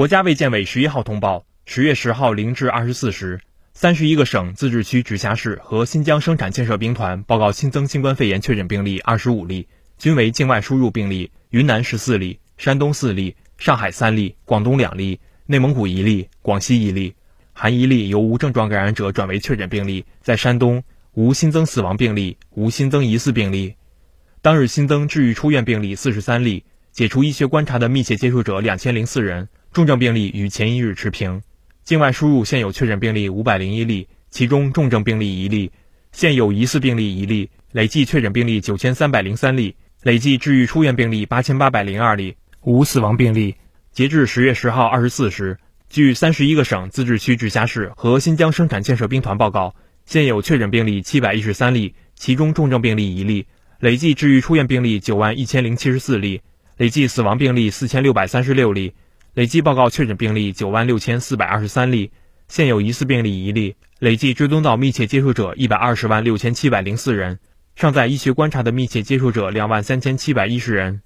国家卫健委十一号通报，十月十号零至二十四时，三十一个省、自治区、直辖市和新疆生产建设兵团报告新增新冠肺炎确诊病例二十五例，均为境外输入病例。云南十四例，山东四例，上海三例，广东两例，内蒙古一例，广西一例，含一例由无症状感染者转为确诊病例。在山东，无新增死亡病例，无新增疑似病例。当日新增治愈出院病例四十三例，解除医学观察的密切接触者两千零四人。重症病例与前一日持平，境外输入现有确诊病例五百零一例，其中重症病例一例，现有疑似病例一例，累计确诊病例九千三百零三例，累计治愈出院病例八千八百零二例，无死亡病例。截至十月十号二十四时，据三十一个省、自治区、直辖市和新疆生产建设兵团报告，现有确诊病例七百一十三例，其中重症病例一例，累计治愈出院病例九万一千零七十四例，累计死亡病例四千六百三十六例。累计报告确诊病例九万六千四百二十三例，现有疑似病例一例，累计追踪到密切接触者一百二十万六千七百零四人，尚在医学观察的密切接触者两万三千七百一十人。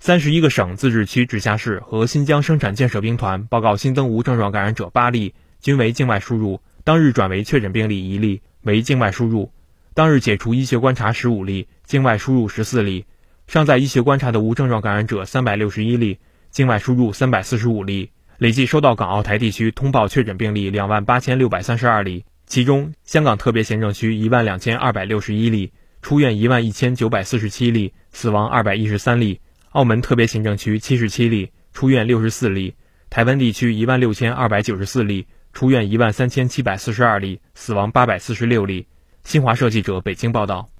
三十一个省、自治区、直辖市和新疆生产建设兵团报告新增无症状感染者八例，均为境外输入，当日转为确诊病例一例，为境外输入。当日解除医学观察十五例，境外输入十四例，尚在医学观察的无症状感染者三百六十一例。境外输入三百四十五例，累计收到港澳台地区通报确诊病例两万八千六百三十二例，其中香港特别行政区一万两千二百六十一例，出院一万一千九百四十七例，死亡二百一十三例；澳门特别行政区七十七例，出院六十四例；台湾地区一万六千二百九十四例，出院一万三千七百四十二例，死亡八百四十六例。新华社记者北京报道。